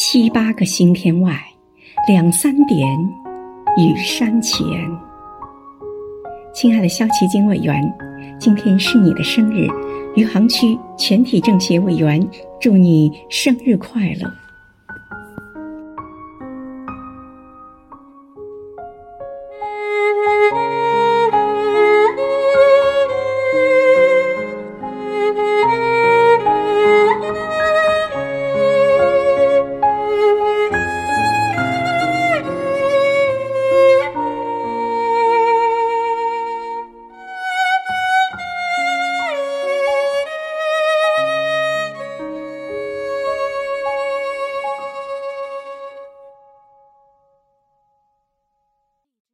七八个星天外两三点雨山前。亲爱的肖奇金委员今天是你的生日余杭区全体政协委员祝你生日快乐。